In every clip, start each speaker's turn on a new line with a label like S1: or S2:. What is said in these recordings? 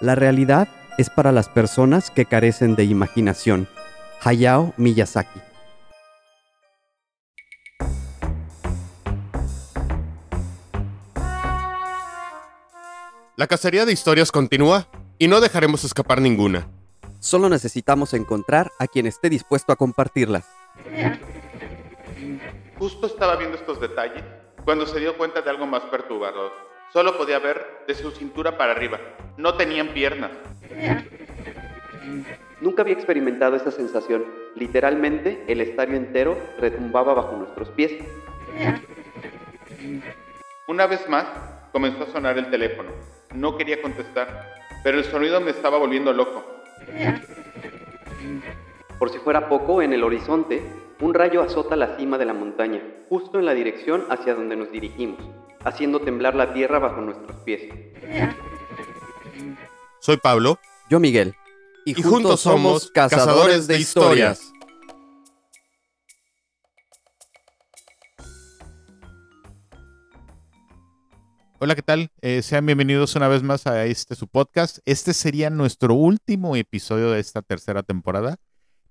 S1: La realidad es para las personas que carecen de imaginación. Hayao Miyazaki.
S2: La cacería de historias continúa y no dejaremos escapar ninguna.
S1: Solo necesitamos encontrar a quien esté dispuesto a compartirlas.
S3: Justo estaba viendo estos detalles cuando se dio cuenta de algo más perturbador. Solo podía ver de su cintura para arriba. No tenían piernas.
S1: Nunca había experimentado esa sensación. Literalmente, el estadio entero retumbaba bajo nuestros pies.
S3: Una vez más, comenzó a sonar el teléfono. No quería contestar, pero el sonido me estaba volviendo loco.
S1: Por si fuera poco, en el horizonte, un rayo azota la cima de la montaña, justo en la dirección hacia donde nos dirigimos, haciendo temblar la tierra bajo nuestros pies.
S2: Soy Pablo.
S1: Yo Miguel.
S2: Y, juntos somos cazadores de historias. Hola, ¿qué tal? Eh, sean bienvenidos una vez más a este su podcast. Este sería nuestro último episodio de esta tercera temporada.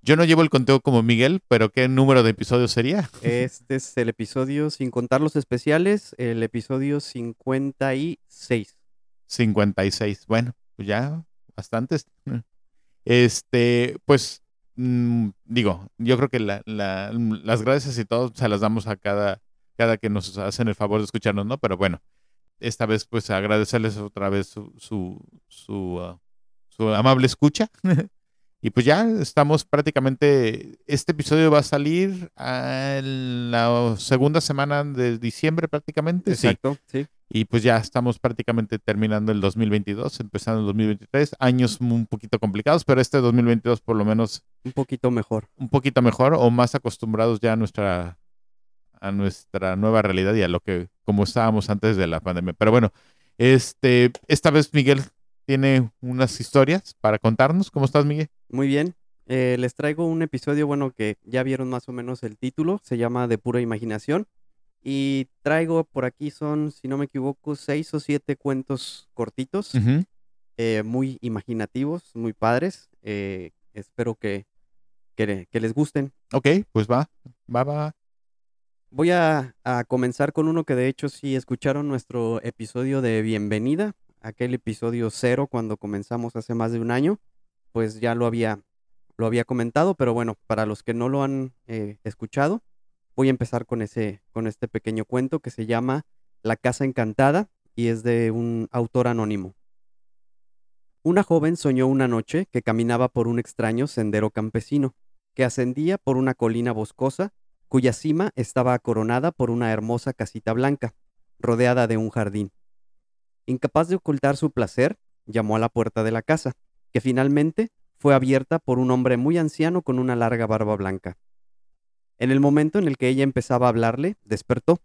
S2: Yo no llevo el conteo como Miguel, pero ¿qué número de episodios sería?
S1: Este es el episodio, sin contar los especiales, el episodio 56.
S2: 56. Bueno, pues ya bastantes. Este, pues, mm, digo, yo creo que la- la- las gracias y todo se las damos a cada, cada que nos hacen el favor de escucharnos, ¿no? Pero bueno, esta vez pues agradecerles otra vez su, su, su, ah, su amable escucha. y pues ya estamos prácticamente, este episodio va a salir a la segunda semana de diciembre prácticamente. Sí.
S1: Exacto, sí.
S2: Y pues ya estamos prácticamente terminando el 2022, empezando el 2023. Años un poquito complicados, pero este 2022 por lo menos
S1: Un poquito mejor.
S2: un poquito mejor o más acostumbrados ya a nuestra a nuestra nueva realidad y a lo que como estábamos antes de la pandemia. Pero bueno, este esta vez Miguel tiene unas historias para contarnos. ¿Cómo estás, Miguel?
S1: Muy bien. Eh, les traigo un episodio, bueno, que ya vieron más o menos el título, se llama De pura imaginación. Y traigo por aquí son, si no me equivoco, seis o siete cuentos cortitos, eh, muy imaginativos, muy padres. Eh, espero que, que, que les gusten.
S2: Ok, pues va, va, va.
S1: Voy a, a comenzar con uno que de hecho sí escucharon nuestro episodio de bienvenida, aquel episodio cero cuando comenzamos hace más de un año, pues ya lo había, lo había comentado, pero bueno, para los que no lo han eh, escuchado, voy a empezar con, ese, con este pequeño cuento que se llama La Casa Encantada y es de un autor anónimo. Una joven soñó una noche que caminaba por un extraño sendero campesino, que ascendía por una colina boscosa cuya cima estaba coronada por una hermosa casita blanca, rodeada de un jardín. Incapaz de ocultar su placer, llamó a la puerta de la casa, que finalmente fue abierta por un hombre muy anciano con una larga barba blanca. En el momento en el que ella empezaba a hablarle, despertó.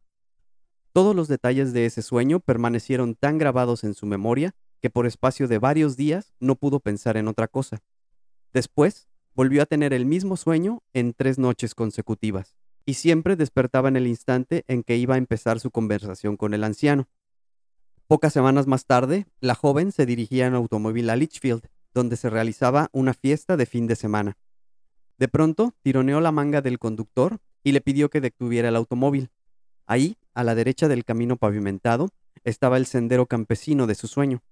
S1: Todos los detalles de ese sueño permanecieron tan grabados en su memoria que por espacio de varios días no pudo pensar en otra cosa. Después, volvió a tener el mismo sueño en tres noches consecutivas y siempre despertaba en el instante en que iba a empezar su conversación con el anciano. Pocas semanas más tarde, la joven se dirigía en automóvil a Litchfield, donde se realizaba una fiesta de fin de semana. De pronto, tironeó la manga del conductor y le pidió que detuviera el automóvil. Ahí, a la derecha del camino pavimentado, estaba el sendero campesino de su sueño.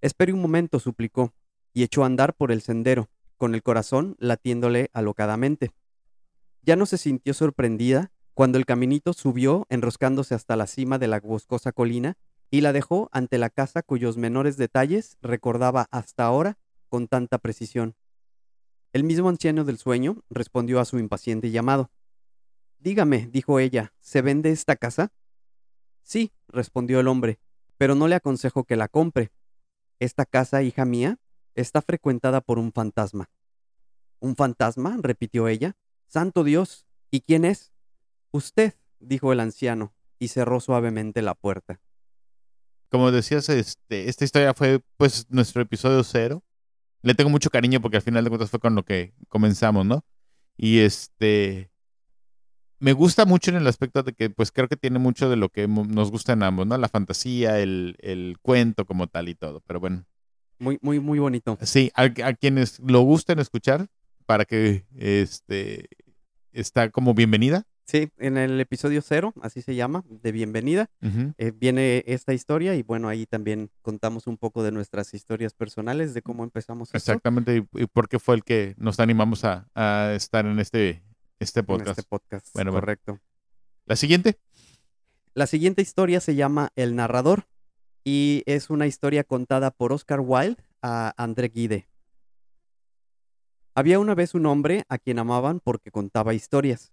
S1: Espere un momento, suplicó, y echó a andar por el sendero, con el corazón latiéndole alocadamente. Ya no se sintió sorprendida cuando el caminito subió enroscándose hasta la cima de la boscosa colina y la dejó ante la casa cuyos menores detalles recordaba hasta ahora con tanta precisión. El mismo anciano del sueño respondió a su impaciente llamado. Dígame, dijo ella, ¿se vende esta casa? Sí, respondió el hombre, pero no le aconsejo que la compre. Esta casa, hija mía, está frecuentada por un fantasma. ¿Un fantasma? repitió ella. Santo Dios, ¿y quién es? Usted, dijo el anciano, y cerró suavemente la puerta.
S2: Como decías, este, esta historia fue pues nuestro episodio cero. Le tengo mucho cariño porque al final de cuentas fue con lo que comenzamos, ¿no? Y este, me gusta mucho en el aspecto de que pues creo que tiene mucho de lo que nos gusta en ambos, ¿no? La fantasía, el, el cuento como tal y todo. Pero bueno,
S1: Muy, muy, muy bonito.
S2: Sí, a, a quienes lo gusten escuchar, para que este está como bienvenida.
S1: Sí, en el episodio cero, así se llama, de bienvenida, eh, viene esta historia y bueno, ahí también contamos un poco de nuestras historias personales, de cómo empezamos esto
S2: Exactamente, y, y por qué fue el que nos animamos a, a estar en este, este
S1: en
S2: podcast.
S1: este podcast.
S2: Bueno, bueno.
S1: correcto.
S2: La siguiente.
S1: La siguiente historia se llama El narrador y es una historia contada por Oscar Wilde a André Guide. Había una vez un hombre a quien amaban porque contaba historias.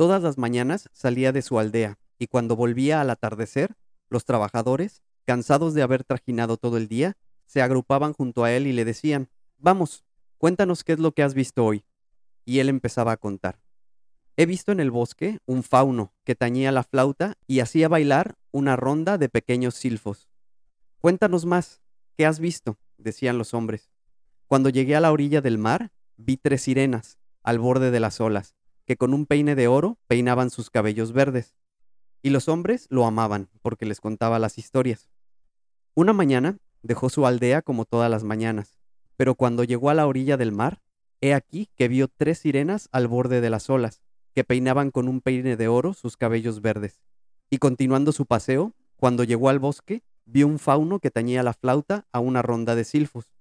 S1: Todas las mañanas salía de su aldea y cuando volvía al atardecer, los trabajadores, cansados de haber trajinado todo el día, se agrupaban junto a él y le decían, Vamos, cuéntanos qué es lo que has visto hoy. Y él empezaba a contar. He visto en el bosque un fauno que tañía la flauta y hacía bailar una ronda de pequeños silfos. Cuéntanos más, ¿qué has visto? decían los hombres. Cuando llegué a la orilla del mar, vi tres sirenas, al borde de las olas, que con un peine de oro peinaban sus cabellos verdes. Y los hombres lo amaban, porque les contaba las historias. Una mañana dejó su aldea como todas las mañanas, pero cuando llegó a la orilla del mar, he aquí que vio tres sirenas al borde de las olas, que peinaban con un peine de oro sus cabellos verdes. Y continuando su paseo, cuando llegó al bosque, vio un fauno que tañía la flauta a una ronda de silfos.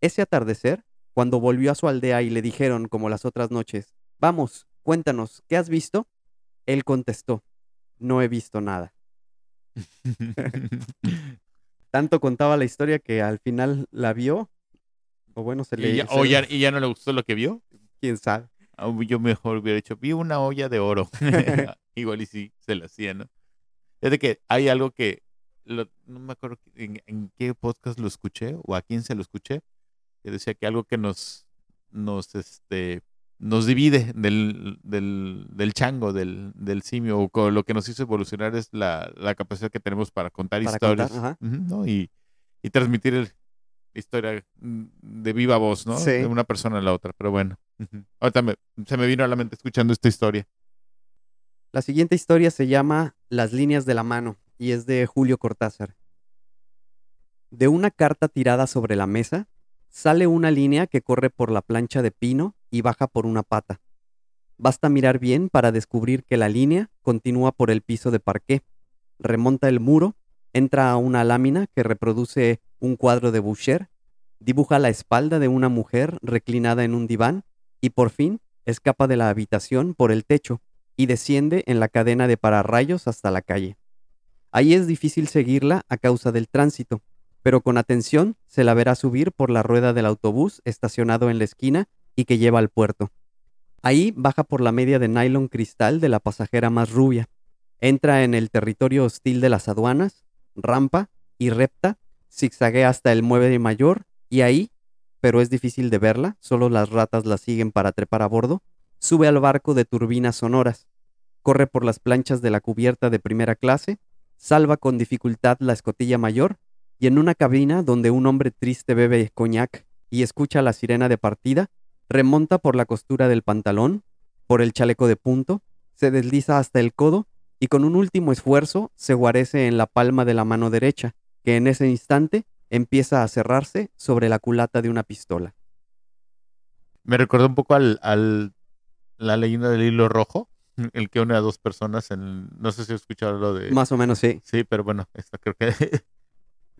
S1: Ese atardecer, cuando volvió a su aldea y le dijeron, como las otras noches, Vamos, cuéntanos, ¿qué has visto? Él contestó, No he visto nada. Tanto contaba la historia que al final la vio, o bueno, se le...
S2: y, ya,
S1: se
S2: o
S1: le-
S2: ya- y ya no le gustó lo que vio.
S1: ¿Quién sabe?
S2: Ah, Yo mejor hubiera dicho, vi una olla de oro. Igual y sí, se la hacía, ¿no? Es de que hay algo que, lo- no me acuerdo en, en qué podcast lo escuché o a quién se lo escuché, que decía que algo que nos, nos, este, nos divide del, del, del chango, del, del simio, lo que nos hizo evolucionar es la, la capacidad que tenemos para contar
S1: Para
S2: historias
S1: contar,
S2: ¿no? y, y transmitir el- la historia de viva voz, ¿no?
S1: Sí.
S2: De una persona a la otra, pero bueno. Ahorita me- se me vino a la mente escuchando esta historia.
S1: La siguiente historia se llama Las líneas de la mano y es de Julio Cortázar. De una carta tirada sobre la mesa, sale una línea que corre por la plancha de pino y baja por una pata. Basta mirar bien para descubrir que la línea continúa por el piso de parqué, remonta el muro, entra a una lámina que reproduce un cuadro de Boucher, dibuja la espalda de una mujer reclinada en un diván y por fin escapa de la habitación por el techo y desciende en la cadena de pararrayos hasta la calle. Ahí es difícil seguirla a causa del tránsito, pero con atención se la verá subir por la rueda del autobús estacionado en la esquina y que lleva al puerto. Ahí baja por la media de nylon cristal de la pasajera más rubia, entra en el territorio hostil de las aduanas, rampa y repta, zigzaguea hasta el muelle mayor y ahí, pero es difícil de verla, solo las ratas la siguen para trepar a bordo, sube al barco de turbinas sonoras, corre por las planchas de la cubierta de primera clase, salva con dificultad la escotilla mayor y en una cabina donde un hombre triste bebe coñac y escucha la sirena de partida, remonta por la costura del pantalón, por el chaleco de punto, se desliza hasta el codo y con un último esfuerzo se guarece en la palma de la mano derecha, que en ese instante empieza a cerrarse sobre la culata de una pistola.
S2: Me recordó un poco al, al la leyenda del hilo rojo, el que une a dos personas en, no sé si has escuchado lo de...
S1: Más o menos sí,
S2: Sí, pero bueno, esta creo que...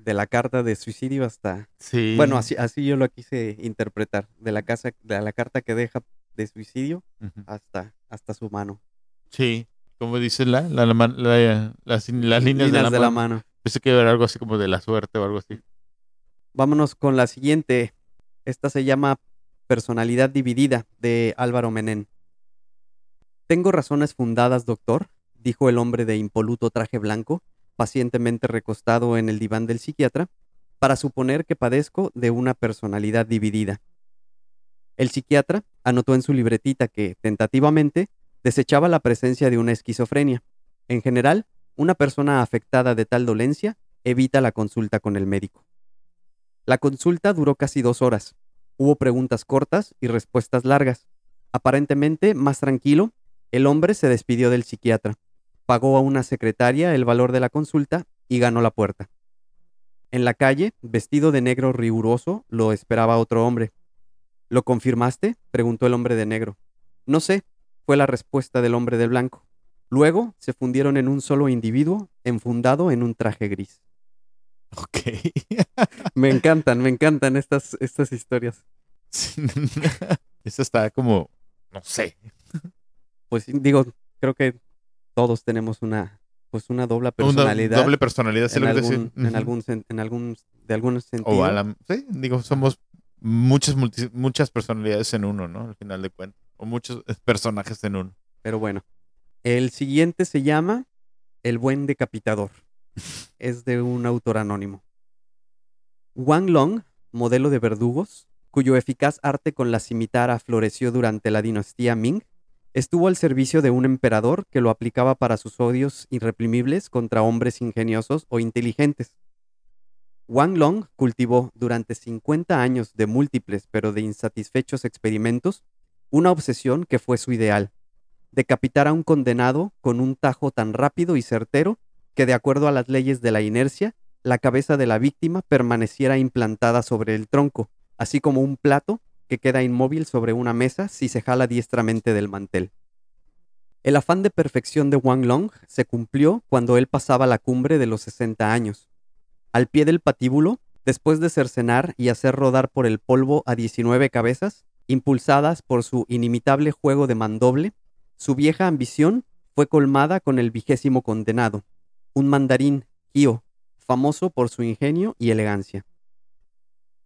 S1: de la carta de suicidio hasta
S2: sí.
S1: Bueno, así, así yo lo quise interpretar, de la casa, de la carta que deja de suicidio hasta, hasta su mano.
S2: Sí, como dice la, la, la- las, las líneas, de, la, mano.
S1: mano.
S2: Pensé que era algo así como de la suerte o algo así.
S1: Vámonos con la siguiente. Esta se llama Personalidad Dividida de Álvaro Menén. Tengo razones fundadas, doctor, dijo el hombre de impoluto traje blanco, pacientemente recostado en el diván del psiquiatra, para suponer que padezco de una personalidad dividida. El psiquiatra anotó en su libretita que, tentativamente, desechaba la presencia de una esquizofrenia. En general, una persona afectada de tal dolencia evita la consulta con el médico. La consulta duró casi dos horas. Hubo preguntas cortas y respuestas largas. Aparentemente más tranquilo, el hombre se despidió del psiquiatra, pagó a una secretaria el valor de la consulta y ganó la puerta. En la calle, vestido de negro riguroso, lo esperaba otro hombre. ¿Lo confirmaste? preguntó el hombre de negro. No sé, fue la respuesta del hombre de blanco. Luego se fundieron en un solo individuo, enfundado en un traje gris.
S2: Ok.
S1: Me encantan, me encantan estas, estas historias.
S2: Eso está como, no sé.
S1: Pues digo, creo que todos tenemos una, pues una doble
S2: Una
S1: personalidad.
S2: doble personalidad. sí,
S1: en,
S2: lo
S1: algún,
S2: decía.
S1: en algún, sen- en algún, de algún sentido.
S2: O a la- sí, digo, somos muchas, multi- muchas personalidades en uno, ¿no? Al final de cuentas. O muchos personajes en uno.
S1: Pero bueno, el siguiente se llama El buen decapitador. es de un autor anónimo. Wang Long, modelo de verdugos, cuyo eficaz arte con la cimitarra floreció durante la dinastía Ming, estuvo al servicio de un emperador que lo aplicaba para sus odios irreprimibles contra hombres ingeniosos o inteligentes. Wang Long cultivó durante 50 años de múltiples pero de insatisfechos experimentos una obsesión que fue su ideal, decapitar a un condenado con un tajo tan rápido y certero que de acuerdo a las leyes de la inercia, la cabeza de la víctima permaneciera implantada sobre el tronco, así como un plato que queda inmóvil sobre una mesa si se jala diestramente del mantel. El afán de perfección de Wang Long se cumplió cuando él pasaba la cumbre de los 60 años. Al pie del patíbulo, después de cercenar y hacer rodar por el polvo a 19 cabezas, impulsadas por su inimitable juego de mandoble, su vieja ambición fue colmada con el vigésimo condenado, un mandarín, Kio, famoso por su ingenio y elegancia.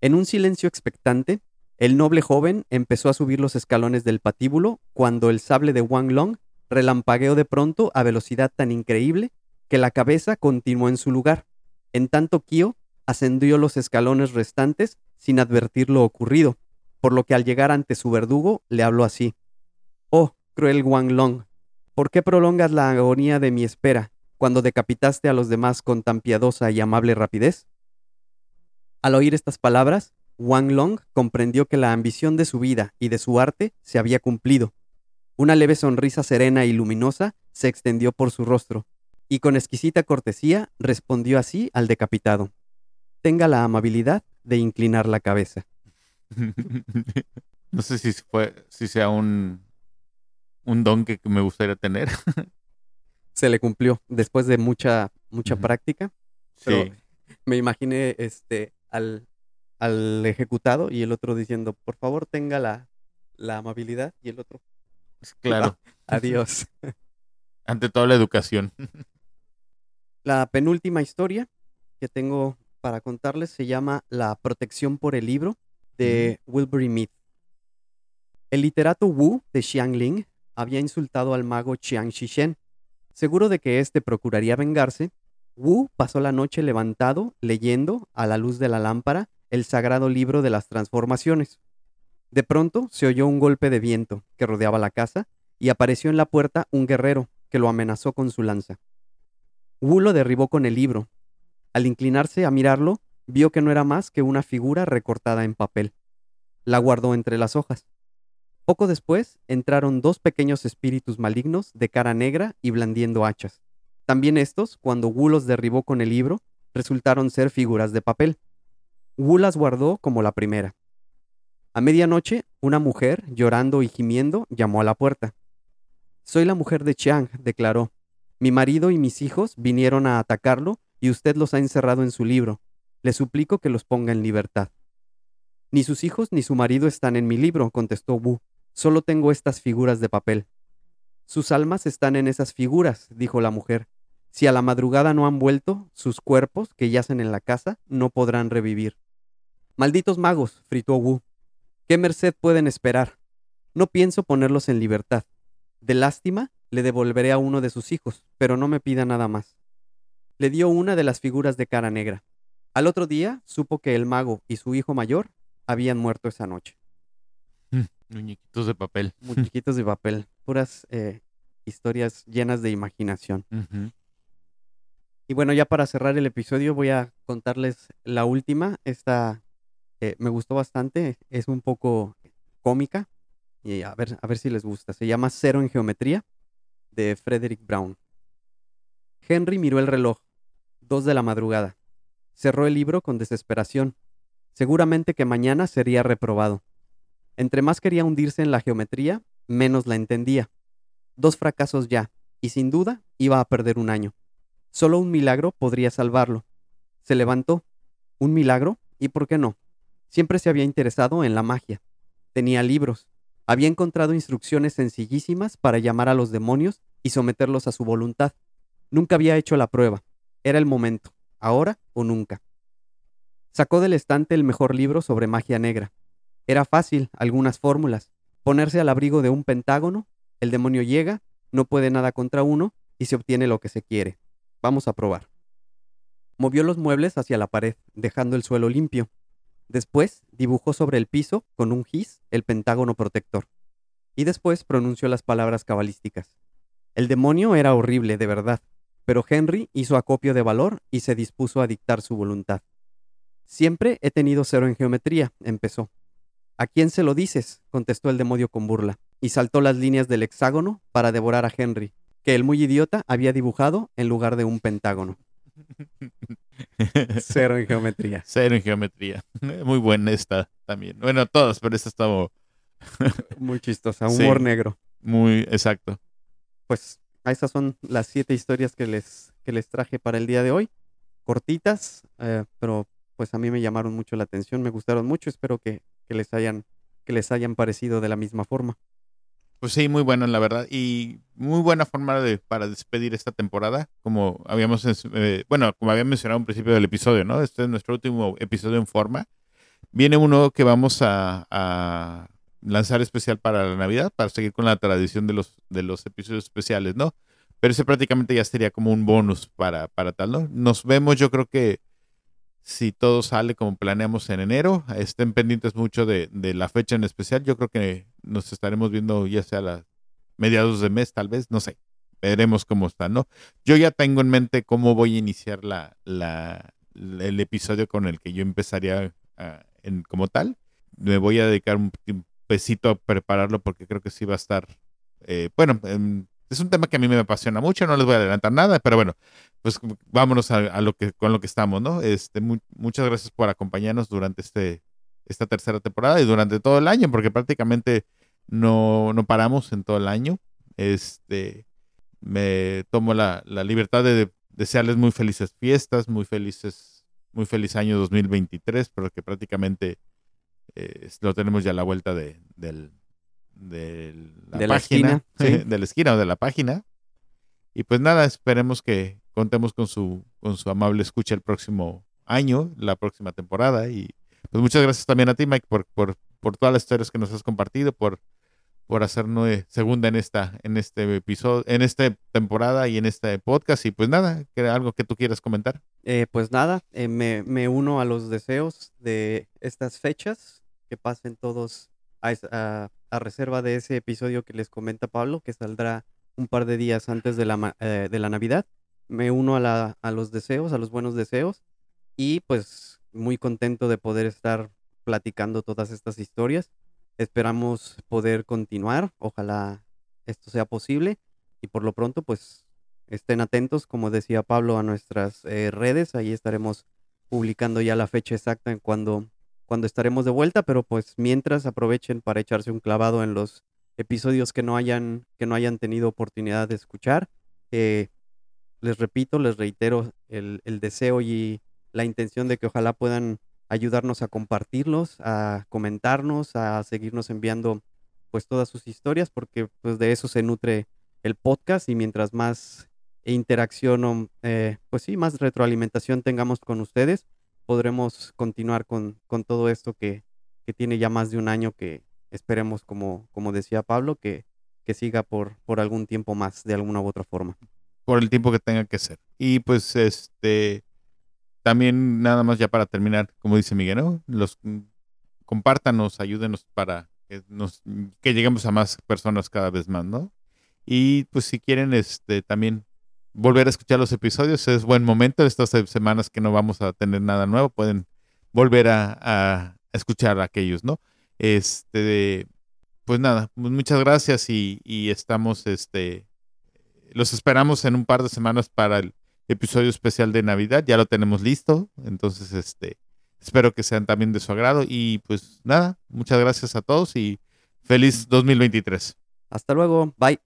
S1: En un silencio expectante, el noble joven empezó a subir los escalones del patíbulo cuando el sable de Wang Long relampagueó de pronto a velocidad tan increíble que la cabeza continuó en su lugar, en tanto Kio ascendió los escalones restantes sin advertir lo ocurrido, por lo que al llegar ante su verdugo le habló así. Oh, cruel Wang Long, ¿por qué prolongas la agonía de mi espera cuando decapitaste a los demás con tan piadosa y amable rapidez? Al oír estas palabras, Wang Long comprendió que la ambición de su vida y de su arte se había cumplido. Una leve sonrisa serena y luminosa se extendió por su rostro, y con exquisita cortesía respondió así al decapitado. Tenga la amabilidad de inclinar la cabeza.
S2: no sé si fue, si sea un, un don que me gustaría tener.
S1: Se le cumplió después de mucha, mucha práctica. Pero
S2: Sí.
S1: me imaginé este, al, al ejecutado y el otro diciendo, por favor tenga la, la amabilidad y el otro,
S2: Claro.
S1: adiós.
S2: Ante toda la educación.
S1: la penúltima historia que tengo para contarles se llama La protección por el libro de Wilbury Mead. El literato Wu de Xiangling había insultado al mago Chiang Shishen. Seguro de que éste procuraría vengarse, Wu pasó la noche levantado, leyendo, a la luz de la lámpara, el sagrado libro de las transformaciones. De pronto se oyó un golpe de viento que rodeaba la casa y apareció en la puerta un guerrero que lo amenazó con su lanza. Wu lo derribó con el libro. Al inclinarse a mirarlo, vio que no era más que una figura recortada en papel. La guardó entre las hojas. Poco después entraron dos pequeños espíritus malignos de cara negra y blandiendo hachas. También estos, cuando Wu los derribó con el libro, resultaron ser figuras de papel. Wu las guardó como la primera. A medianoche, una mujer, llorando y gimiendo, llamó a la puerta. Soy la mujer de Chiang, declaró. Mi marido y mis hijos vinieron a atacarlo y usted los ha encerrado en su libro. Le suplico que los ponga en libertad. Ni sus hijos ni su marido están en mi libro, contestó Wu. Solo tengo estas figuras de papel. Sus almas están en esas figuras, dijo la mujer. Si a la madrugada no han vuelto, sus cuerpos, que yacen en la casa, no podrán revivir. Malditos magos, fritó Wu. ¿Qué merced pueden esperar? No pienso ponerlos en libertad. De lástima, le devolveré a uno de sus hijos, pero no me pida nada más. Le dio una de las figuras de cara negra. Al otro día supo que el mago y su hijo mayor habían muerto esa noche.
S2: Muñequitos de papel.
S1: Muñequitos de papel, puras eh, historias llenas de imaginación. Y bueno, ya para cerrar el episodio voy a contarles la última. Esta eh, me gustó bastante, es un poco cómica y a ver, a ver si les gusta. Se llama Cero en Geometría de Frederick Brown. Henry miró el reloj. Dos de la madrugada. Cerró el libro con desesperación. Seguramente que mañana sería reprobado. Entre más quería hundirse en la geometría, menos la entendía. Dos fracasos ya, y sin duda iba a perder un año. Solo un milagro podría salvarlo. Se levantó. ¿Un milagro? ¿Y por qué no? Siempre se había interesado en la magia. Tenía libros. Había encontrado instrucciones sencillísimas para llamar a los demonios y someterlos a su voluntad. Nunca había hecho la prueba. Era el momento, ahora o nunca. Sacó del estante el mejor libro sobre magia negra. Era fácil, algunas fórmulas. Ponerse al abrigo de un pentágono, el demonio llega, no puede nada contra uno y se obtiene lo que se quiere. Vamos a probar. Movió los muebles hacia la pared, dejando el suelo limpio. Después dibujó sobre el piso, con un gis, el pentágono protector. Y después pronunció las palabras cabalísticas. El demonio era horrible, de verdad, pero Henry hizo acopio de valor y se dispuso a dictar su voluntad. Siempre he tenido cero en geometría, empezó. ¿A quién se lo dices? contestó el demonio con burla, y saltó las líneas del hexágono para devorar a Henry, que el muy idiota había dibujado en lugar de un pentágono. Cero en geometría.
S2: Cero en geometría. Muy buena esta también. Bueno, todas, pero esta estaba
S1: muy chistosa. Humor negro.
S2: Muy exacto.
S1: Pues esas son las siete historias que les, que les traje para el día de hoy. Cortitas, eh, pero pues a mí me llamaron mucho la atención, me gustaron mucho. Espero que, que les hayan que les hayan parecido de la misma forma.
S2: Pues sí, muy bueno, la verdad. Y muy buena forma de, para despedir esta temporada. Como habíamos, eh, bueno, como había mencionado al principio del episodio, ¿no? Este es nuestro último episodio en forma. Viene uno que vamos a, lanzar especial para la Navidad, para seguir con la tradición de los, de los episodios especiales, ¿no? Pero ese prácticamente ya sería como un bonus para, para tal, ¿no? Nos vemos, yo creo que si todo sale como planeamos en enero. Estén pendientes mucho de, la fecha en especial. Yo creo que nos estaremos viendo ya sea a mediados de mes, tal vez, no sé. Veremos cómo está, ¿no? Yo ya tengo en mente cómo voy a iniciar la, la el episodio con el que yo empezaría ah, en, como tal. Me voy a dedicar un, pesito a prepararlo porque creo que sí va a estar, eh, bueno, es un tema que a mí me apasiona mucho, no les voy a adelantar nada, pero bueno, pues vámonos a, lo que con lo que estamos, ¿no? Este, muchas gracias por acompañarnos durante este esta tercera temporada y durante todo el año, porque prácticamente no, no paramos en todo el año. Este, me tomo la, la libertad de desearles muy felices fiestas, muy felices, muy feliz año 2023, porque prácticamente eh, lo tenemos ya a la vuelta de, del, de la página, de la esquina o de la página. Y pues nada, esperemos que contemos con su, con su amable escucha el próximo año, la próxima temporada. Y pues muchas gracias también a ti, Mike, por, por, por todas las historias que nos has compartido, por, por hacernos segunda en esta, en este episodio, en esta temporada y en este podcast. Y pues nada, algo que tú quieras comentar.
S1: Eh, pues nada, eh, me, me, uno a los deseos de estas fechas, que pasen todos a, reserva de ese episodio que les comenta Pablo, que saldrá un par de días antes de la, eh, de la Navidad. Me uno a, la, a los deseos, a los buenos deseos, y pues muy contento de poder estar platicando todas estas historias. Esperamos poder continuar, ojalá esto sea posible, y por lo pronto pues estén atentos, como decía Pablo, a nuestras eh, redes, ahí estaremos publicando ya la fecha exacta en cuando cuando estaremos de vuelta, pero pues mientras aprovechen para echarse un clavado en los episodios que no hayan, que no hayan tenido oportunidad de escuchar. Eh, les repito, les reitero el, deseo y la intención de que ojalá puedan ayudarnos a compartirlos, a comentarnos, a seguirnos enviando pues todas sus historias, porque pues de eso se nutre el podcast y mientras más interacción o eh, pues sí, más retroalimentación tengamos con ustedes, podremos continuar con, con todo esto que, que, tiene ya más de un año que esperemos, como, como decía Pablo, que, que siga por, por algún tiempo más, de alguna u otra forma.
S2: Por el tiempo que tenga que ser. Y pues este también nada más ya para terminar, como dice Miguel, ¿no? Los mm, compártanos, ayúdenos para que nos que lleguemos a más personas cada vez más, ¿no? Y pues si quieren este también volver a escuchar los episodios. Es buen momento. Estas semanas que no vamos a tener nada nuevo, pueden volver a, escuchar aquellos, ¿no? Este, pues nada, pues muchas gracias y, estamos, este, los esperamos en un par de semanas para el episodio especial de Navidad. Ya lo tenemos listo. Entonces, este, espero que sean también de su agrado. Y pues nada, muchas gracias a todos y feliz 2023.
S1: Hasta luego. Bye.